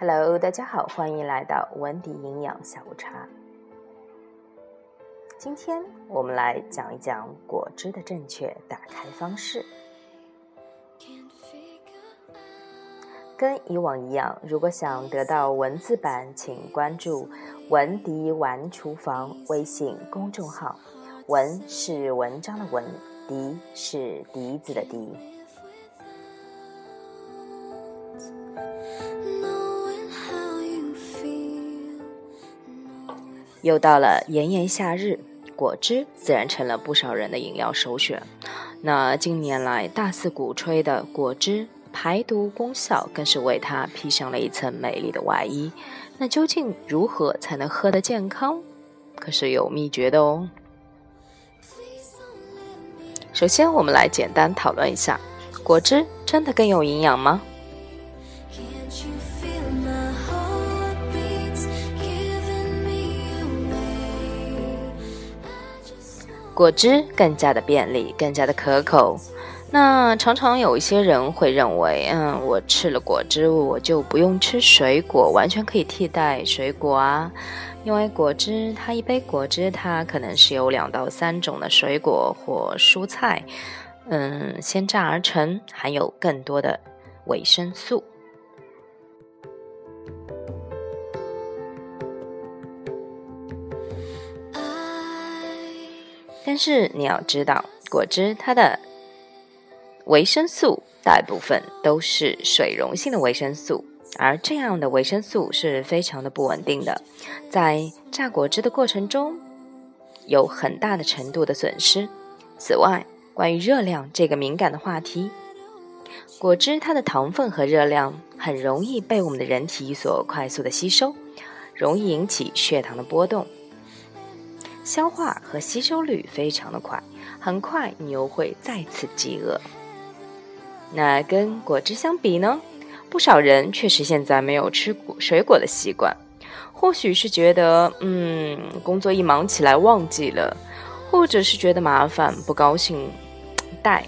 Hello，大家好，欢迎来到文迪营养下午茶。今天我们来讲一讲果汁的正确打开方式。跟以往一样，如果想得到文字版，请关注“文迪玩厨房”微信公众号。文是文章的文，迪是笛子的笛。又到了炎炎夏日，果汁自然成了不少人的饮料首选。那近年来大肆鼓吹的果汁排毒功效，更是为它披上了一层美丽的外衣。那究竟如何才能喝得健康？可是有秘诀的哦。首先，我们来简单讨论一下，果汁真的更有营养吗？果汁更加的便利，更加的可口。那常常有一些人会认为，嗯，我吃了果汁，我就不用吃水果，完全可以替代水果啊。因为果汁，它一杯果汁，它可能是由两到三种的水果或蔬菜，嗯，鲜榨而成，含有更多的维生素。但是你要知道，果汁它的维生素大部分都是水溶性的维生素，而这样的维生素是非常的不稳定的，在榨果汁的过程中有很大的程度的损失。此外，关于热量这个敏感的话题，果汁它的糖分和热量很容易被我们的人体所快速的吸收，容易引起血糖的波动。消化和吸收率非常的快，很快你又会再次饥饿。那跟果汁相比呢？不少人确实现在没有吃果水果的习惯，或许是觉得嗯工作一忙起来忘记了，或者是觉得麻烦不高兴带。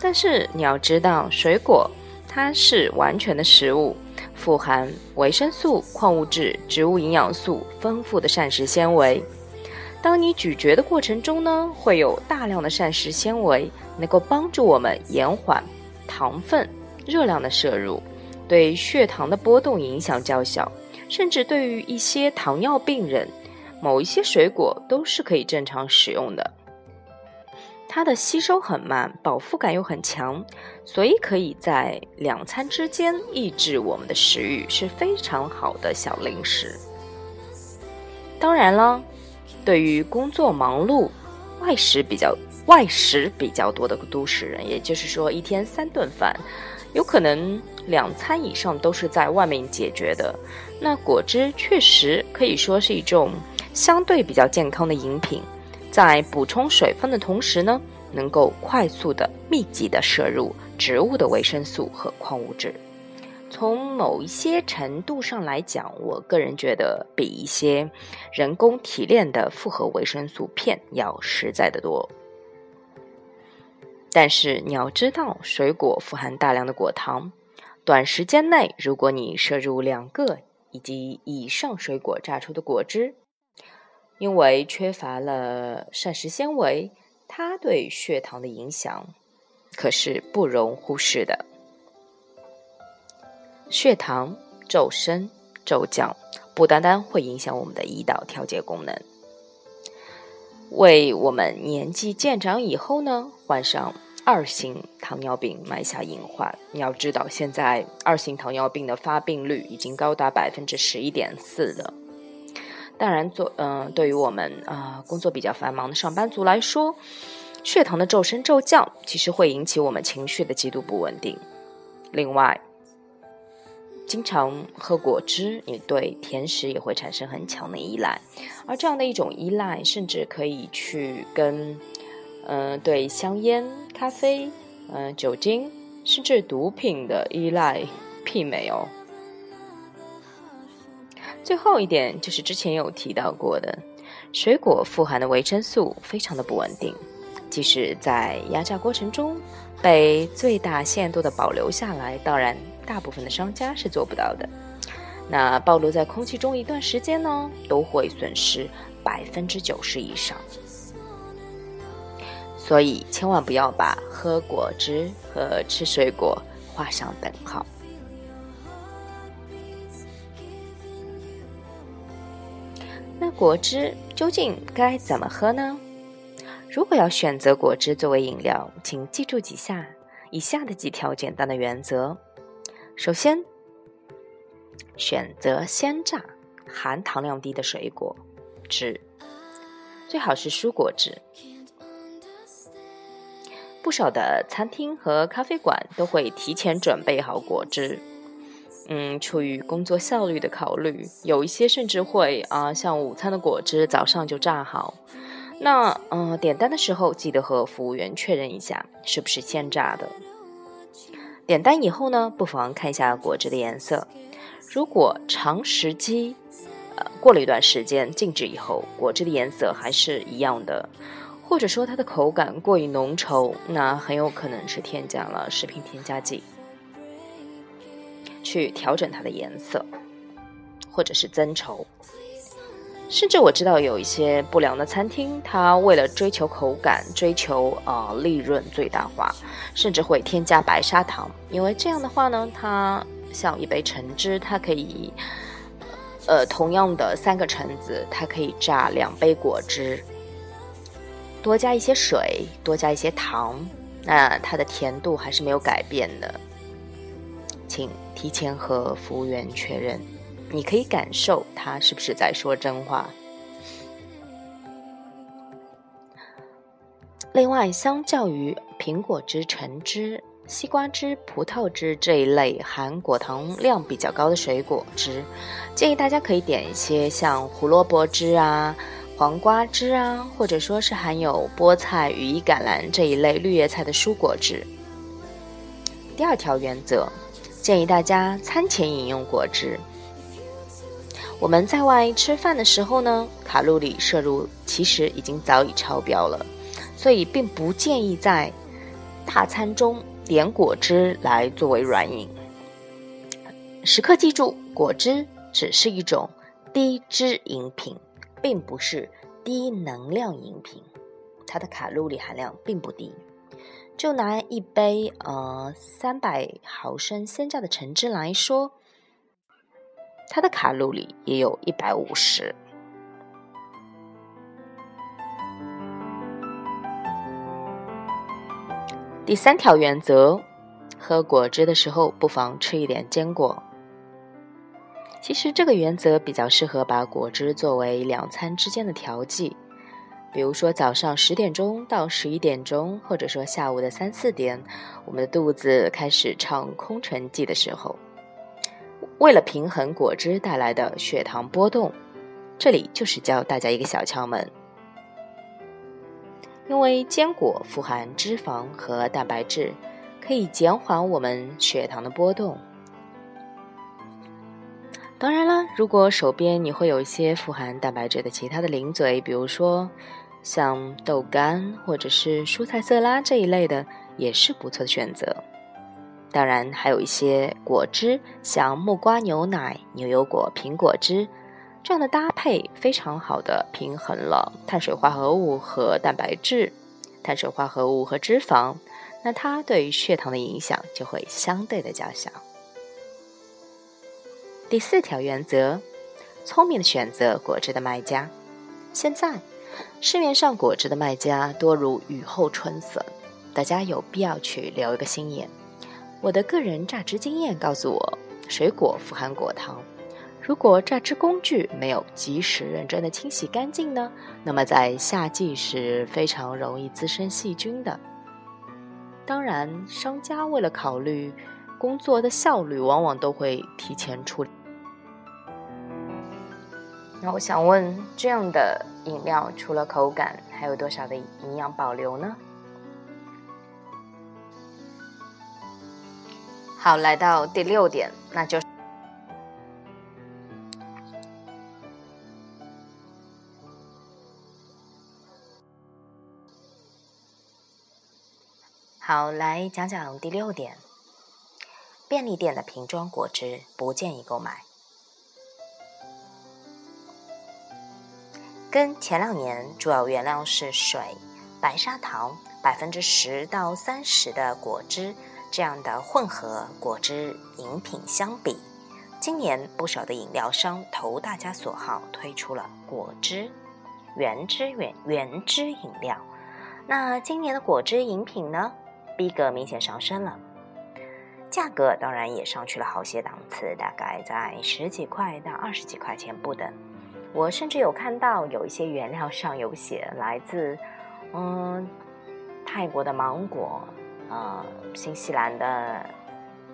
但是你要知道，水果它是完全的食物。富含维生素、矿物质、植物营养素丰富的膳食纤维。当你咀嚼的过程中呢，会有大量的膳食纤维，能够帮助我们延缓糖分、热量的摄入，对血糖的波动影响较小。甚至对于一些糖尿病人，某一些水果都是可以正常使用的。它的吸收很慢，饱腹感又很强，所以可以在两餐之间抑制我们的食欲，是非常好的小零食。当然了，对于工作忙碌、外食比较外食比较多的都市人，也就是说一天三顿饭，有可能两餐以上都是在外面解决的。那果汁确实可以说是一种相对比较健康的饮品。在补充水分的同时呢，能够快速的、密集的摄入植物的维生素和矿物质。从某一些程度上来讲，我个人觉得比一些人工提炼的复合维生素片要实在的多。但是你要知道，水果富含大量的果糖，短时间内如果你摄入两个以及以上水果榨出的果汁。因为缺乏了膳食纤维，它对血糖的影响可是不容忽视的。血糖骤升、骤降，不单单会影响我们的胰岛调节功能，为我们年纪渐长以后呢，患上二型糖尿病埋下隐患。你要知道，现在二型糖尿病的发病率已经高达百分之十一点四了。当然，做嗯，对于我们啊工作比较繁忙的上班族来说，血糖的骤升骤降，其实会引起我们情绪的极度不稳定。另外，经常喝果汁，你对甜食也会产生很强的依赖，而这样的一种依赖，甚至可以去跟嗯对香烟、咖啡、嗯酒精，甚至毒品的依赖媲美哦。最后一点就是之前有提到过的，水果富含的维生素非常的不稳定，即使在压榨过程中被最大限度的保留下来，当然大部分的商家是做不到的。那暴露在空气中一段时间呢，都会损失百分之九十以上。所以千万不要把喝果汁和吃水果画上等号。那果汁究竟该怎么喝呢？如果要选择果汁作为饮料，请记住几下以下的几条简单的原则。首先，选择鲜榨、含糖量低的水果汁，最好是蔬果汁。不少的餐厅和咖啡馆都会提前准备好果汁。嗯，出于工作效率的考虑，有一些甚至会啊，像午餐的果汁早上就榨好。那嗯，点单的时候记得和服务员确认一下是不是现榨的。点单以后呢，不妨看一下果汁的颜色。如果长时机，呃，过了一段时间静置以后，果汁的颜色还是一样的，或者说它的口感过于浓稠，那很有可能是添加了食品添加剂。去调整它的颜色，或者是增稠，甚至我知道有一些不良的餐厅，它为了追求口感、追求啊利润最大化，甚至会添加白砂糖，因为这样的话呢，它像一杯橙汁，它可以，呃，同样的三个橙子，它可以榨两杯果汁，多加一些水，多加一些糖，那它的甜度还是没有改变的。请提前和服务员确认，你可以感受他是不是在说真话。另外，相较于苹果汁、橙汁、西瓜汁、葡萄汁这一类含果糖量比较高的水果汁，建议大家可以点一些像胡萝卜汁啊、黄瓜汁啊，或者说是含有菠菜、羽衣甘蓝这一类绿叶菜的蔬果汁。第二条原则。建议大家餐前饮用果汁。我们在外吃饭的时候呢，卡路里摄入其实已经早已超标了，所以并不建议在大餐中点果汁来作为软饮。时刻记住，果汁只是一种低脂饮品，并不是低能量饮品，它的卡路里含量并不低。就拿一杯呃三百毫升鲜榨的橙汁来说，它的卡路里也有一百五十。第三条原则，喝果汁的时候不妨吃一点坚果。其实这个原则比较适合把果汁作为两餐之间的调剂。比如说早上十点钟到十一点钟，或者说下午的三四点，我们的肚子开始唱空城计的时候，为了平衡果汁带来的血糖波动，这里就是教大家一个小窍门。因为坚果富含脂肪和蛋白质，可以减缓我们血糖的波动。当然了，如果手边你会有一些富含蛋白质的其他的零嘴，比如说像豆干或者是蔬菜色拉这一类的，也是不错的选择。当然，还有一些果汁，像木瓜牛奶、牛油果、苹果汁这样的搭配，非常好的平衡了碳水化合物和蛋白质、碳水化合物和脂肪，那它对于血糖的影响就会相对的较小。第四条原则：聪明的选择果汁的卖家。现在市面上果汁的卖家多如雨后春笋，大家有必要去留一个心眼。我的个人榨汁经验告诉我，水果富含果糖，如果榨汁工具没有及时认真的清洗干净呢，那么在夏季是非常容易滋生细菌的。当然，商家为了考虑工作的效率，往往都会提前处理。那我想问，这样的饮料除了口感，还有多少的营养保留呢？好，来到第六点，那就好来讲讲第六点。便利店的瓶装果汁不建议购买。跟前两年主要原料是水、白砂糖、百分之十到三十的果汁这样的混合果汁饮品相比，今年不少的饮料商投大家所好，推出了果汁原汁原原汁饮料。那今年的果汁饮品呢，逼格明显上升了。价格当然也上去了好些档次，大概在十几块到二十几块钱不等。我甚至有看到有一些原料上有写来自，嗯，泰国的芒果，呃，新西兰的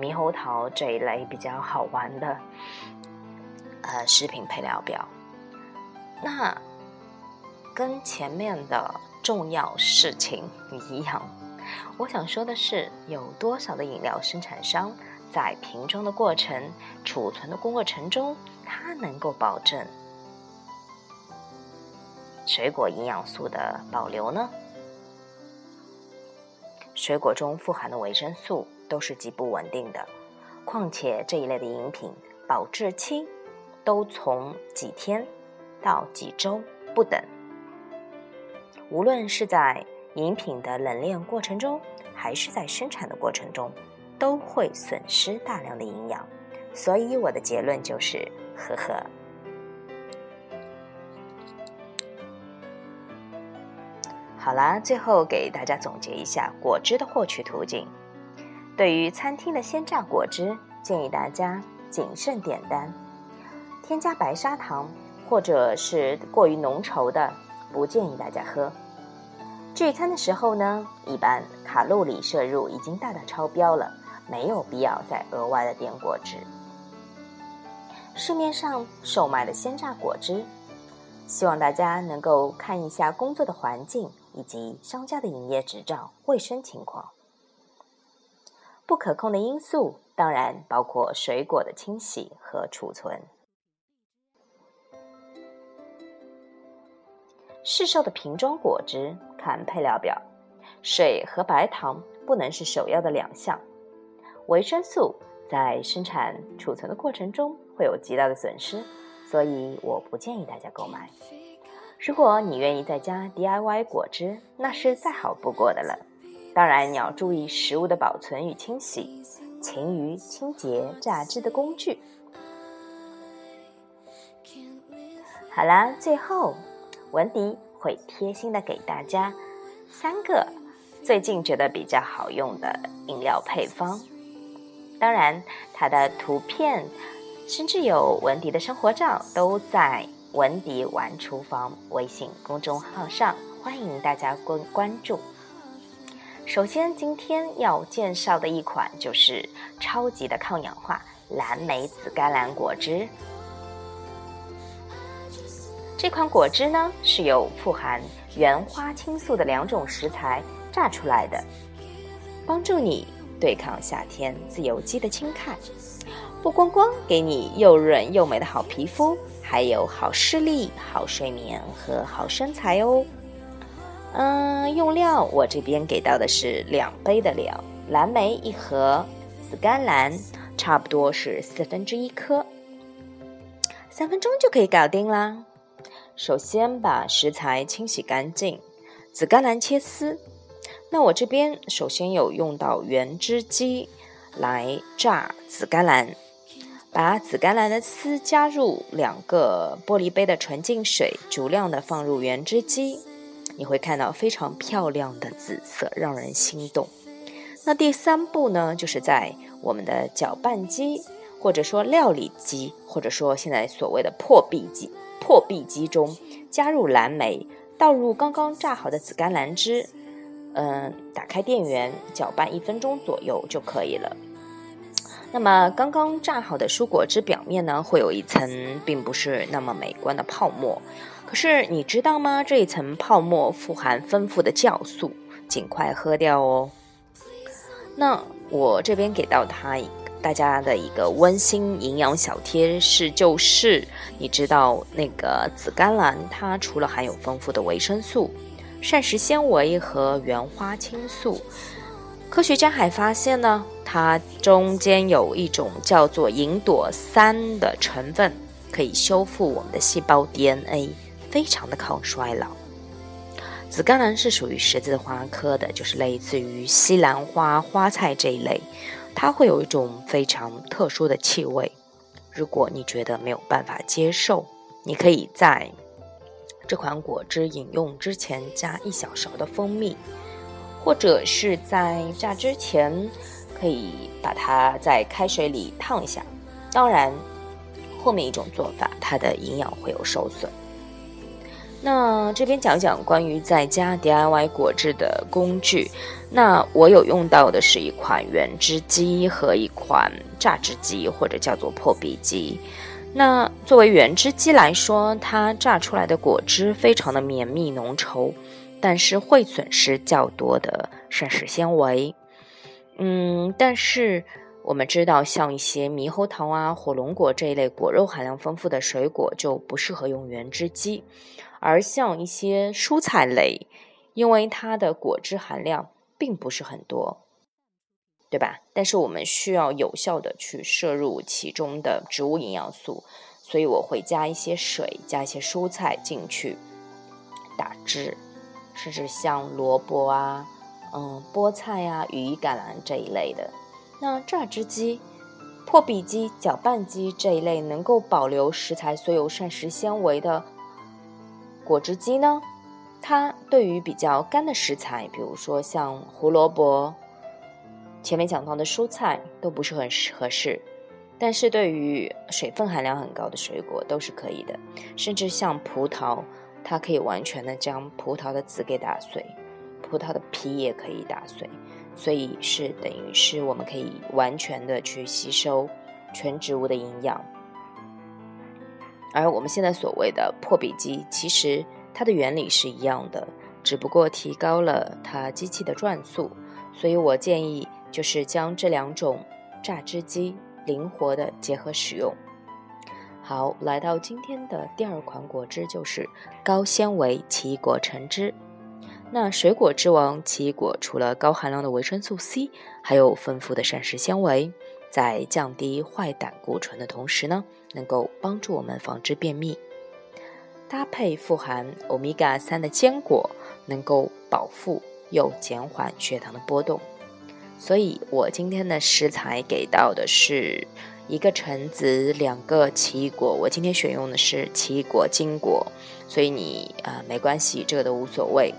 猕猴桃这一类比较好玩的，呃，食品配料表。那跟前面的重要事情一样。我想说的是，有多少的饮料生产商在瓶装的过程、储存的过程中，它能够保证水果营养素的保留呢？水果中富含的维生素都是极不稳定的，况且这一类的饮品保质期都从几天到几周不等，无论是在。饮品的冷链过程中，还是在生产的过程中，都会损失大量的营养。所以我的结论就是，呵呵。好啦，最后给大家总结一下果汁的获取途径。对于餐厅的鲜榨果汁，建议大家谨慎点单，添加白砂糖或者是过于浓稠的，不建议大家喝。聚餐的时候呢，一般卡路里摄入已经大大超标了，没有必要再额外的点果汁。市面上售卖的鲜榨果汁，希望大家能够看一下工作的环境以及商家的营业执照、卫生情况。不可控的因素当然包括水果的清洗和储存。市售的瓶装果汁，看配料表，水和白糖不能是首要的两项。维生素在生产储存的过程中会有极大的损失，所以我不建议大家购买。如果你愿意在家 DIY 果汁，那是再好不过的了。当然，你要注意食物的保存与清洗，勤于清洁榨汁的工具。好啦，最后。文迪会贴心的给大家三个最近觉得比较好用的饮料配方，当然它的图片甚至有文迪的生活照都在文迪玩厨房微信公众号上，欢迎大家关关注。首先今天要介绍的一款就是超级的抗氧化蓝莓紫甘蓝果汁。这款果汁呢，是由富含原花青素的两种食材榨出来的，帮助你对抗夏天自由基的侵害。不光光给你又润又美的好皮肤，还有好视力、好睡眠和好身材哦。嗯，用料我这边给到的是两杯的料，蓝莓一盒，紫甘蓝差不多是四分之一颗，三分钟就可以搞定啦。首先把食材清洗干净，紫甘蓝切丝。那我这边首先有用到原汁机来榨紫甘蓝，把紫甘蓝的丝加入两个玻璃杯的纯净水，足量的放入原汁机，你会看到非常漂亮的紫色，让人心动。那第三步呢，就是在我们的搅拌机，或者说料理机，或者说现在所谓的破壁机。破壁机中加入蓝莓，倒入刚刚榨好的紫甘蓝汁，嗯，打开电源，搅拌一分钟左右就可以了。那么刚刚榨好的蔬果汁表面呢，会有一层 并不是那么美观的泡沫。可是你知道吗？这一层泡沫富含丰富的酵素，尽快喝掉哦。那我这边给到它一个。大家的一个温馨营养小贴士就是，你知道那个紫甘蓝，它除了含有丰富的维生素、膳食纤维和原花青素，科学家还发现呢，它中间有一种叫做银朵三的成分，可以修复我们的细胞 DNA，非常的抗衰老。紫甘蓝是属于十字花科的，就是类似于西兰花、花菜这一类，它会有一种非常特殊的气味。如果你觉得没有办法接受，你可以在这款果汁饮用之前加一小勺的蜂蜜。或者是在榨之前，可以把它在开水里烫一下。当然，后面一种做法，它的营养会有受损。那这边讲讲关于在家 DIY 果汁的工具。那我有用到的是一款原汁机和一款榨汁机，或者叫做破壁机。那作为原汁机来说，它榨出来的果汁非常的绵密浓稠。但是会损失较多的膳食纤维，嗯，但是我们知道，像一些猕猴桃啊、火龙果这一类果肉含量丰富的水果就不适合用原汁机，而像一些蔬菜类，因为它的果汁含量并不是很多，对吧？但是我们需要有效的去摄入其中的植物营养素，所以我会加一些水，加一些蔬菜进去打汁。甚至像萝卜啊、嗯菠菜啊、羽衣甘蓝这一类的，那榨汁机、破壁机、搅拌机这一类能够保留食材所有膳食纤维的果汁机呢？它对于比较干的食材，比如说像胡萝卜、前面讲到的蔬菜都不是很合适，但是对于水分含量很高的水果都是可以的，甚至像葡萄。它可以完全的将葡萄的籽给打碎，葡萄的皮也可以打碎，所以是等于是我们可以完全的去吸收全植物的营养。而我们现在所谓的破壁机，其实它的原理是一样的，只不过提高了它机器的转速。所以我建议就是将这两种榨汁机灵活的结合使用。好，来到今天的第二款果汁就是高纤维奇异果橙汁。那水果之王奇异果除了高含量的维生素 C，还有丰富的膳食纤维，在降低坏胆固醇的同时呢，能够帮助我们防治便秘。搭配富含欧米伽三的坚果，能够饱腹又减缓血糖的波动。所以我今天的食材给到的是。一个橙子，两个奇异果。我今天选用的是奇异果金果，所以你啊没关系，这个都无所谓。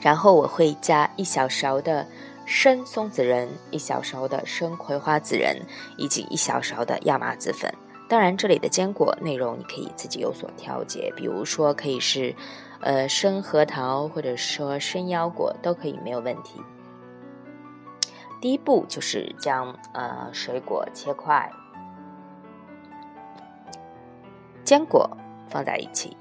然后我会加一小勺的生松子仁，一小勺的生葵花籽仁，以及一小勺的亚麻籽粉。当然，这里的坚果内容你可以自己有所调节，比如说可以是呃生核桃，或者说生腰果都可以，没有问题。第一步就是将呃水果切块，坚果放在一起。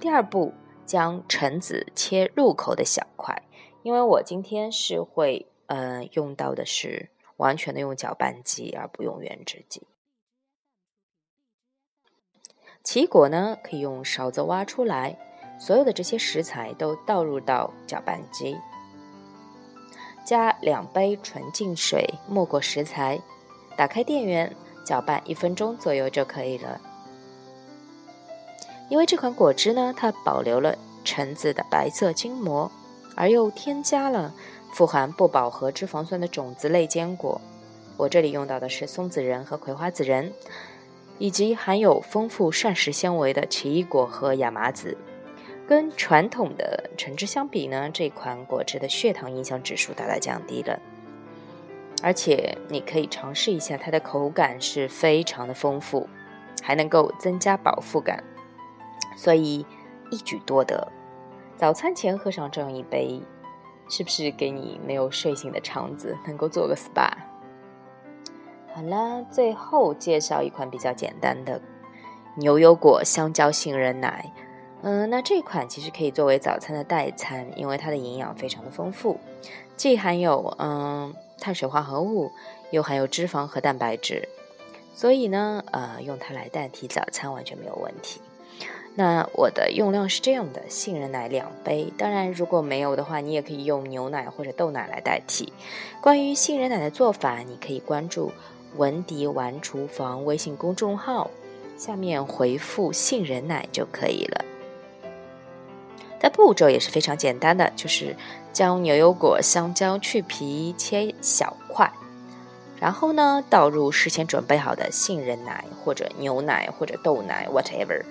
第二步将橙子切入口的小块，因为我今天是会呃用到的是完全的用搅拌机，而不用原汁机。奇异果呢可以用勺子挖出来，所有的这些食材都倒入到搅拌机。加两杯纯净水，没过食材，打开电源，搅拌一分钟左右就可以了。因为这款果汁呢，它保留了橙子的白色筋膜，而又添加了富含不饱和脂肪酸的种子类坚果。我这里用到的是松子仁和葵花籽仁，以及含有丰富膳食纤维的奇异果和亚麻籽。跟传统的橙汁相比呢，这款果汁的血糖影响指数大大降低了，而且你可以尝试一下，它的口感是非常的丰富，还能够增加饱腹感，所以一举多得。早餐前喝上这样一杯，是不是给你没有睡醒的肠子能够做个 SPA？好啦，最后介绍一款比较简单的牛油果香蕉杏仁奶。嗯，那这款其实可以作为早餐的代餐，因为它的营养非常的丰富，既含有嗯碳水化合物，又含有脂肪和蛋白质，所以呢，呃，用它来代替早餐完全没有问题。那我的用量是这样的：杏仁奶两杯。当然，如果没有的话，你也可以用牛奶或者豆奶来代替。关于杏仁奶的做法，你可以关注“文迪玩厨房”微信公众号，下面回复“杏仁奶”就可以了。的步骤也是非常简单的，就是将牛油果、香蕉去皮切小块，然后呢倒入事先准备好的杏仁奶或者牛奶或者豆奶，whatever。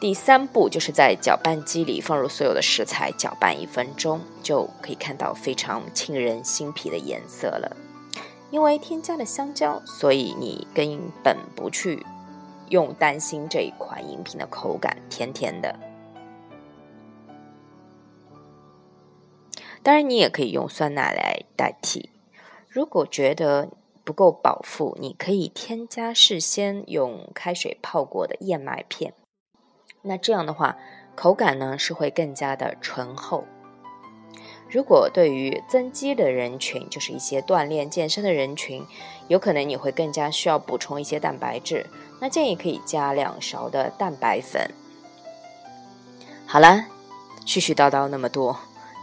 第三步就是在搅拌机里放入所有的食材，搅拌一分钟，就可以看到非常沁人心脾的颜色了。因为添加了香蕉，所以你根本不去用担心这一款饮品的口感甜甜的。当然，你也可以用酸奶来代替。如果觉得不够饱腹，你可以添加事先用开水泡过的燕麦片。那这样的话，口感呢是会更加的醇厚。如果对于增肌的人群，就是一些锻炼健身的人群，有可能你会更加需要补充一些蛋白质，那建议可以加两勺的蛋白粉。好了，絮絮叨叨那么多，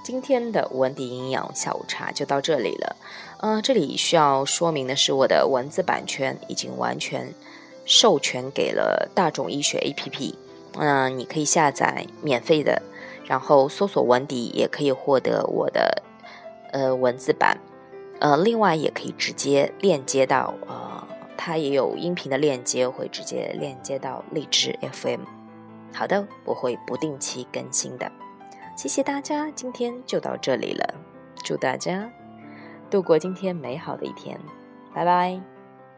今天的文迪营养下午茶就到这里了。嗯，这里需要说明的是，我的文字版权已经完全授权给了大众医学 APP。嗯，你可以下载免费的，然后搜索文迪也可以获得我的呃文字版，呃，另外也可以直接链接到呃，它也有音频的链接，会直接链接到荔枝 FM。好的，我会不定期更新的。谢谢大家，今天就到这里了，祝大家度过今天美好的一天，拜拜。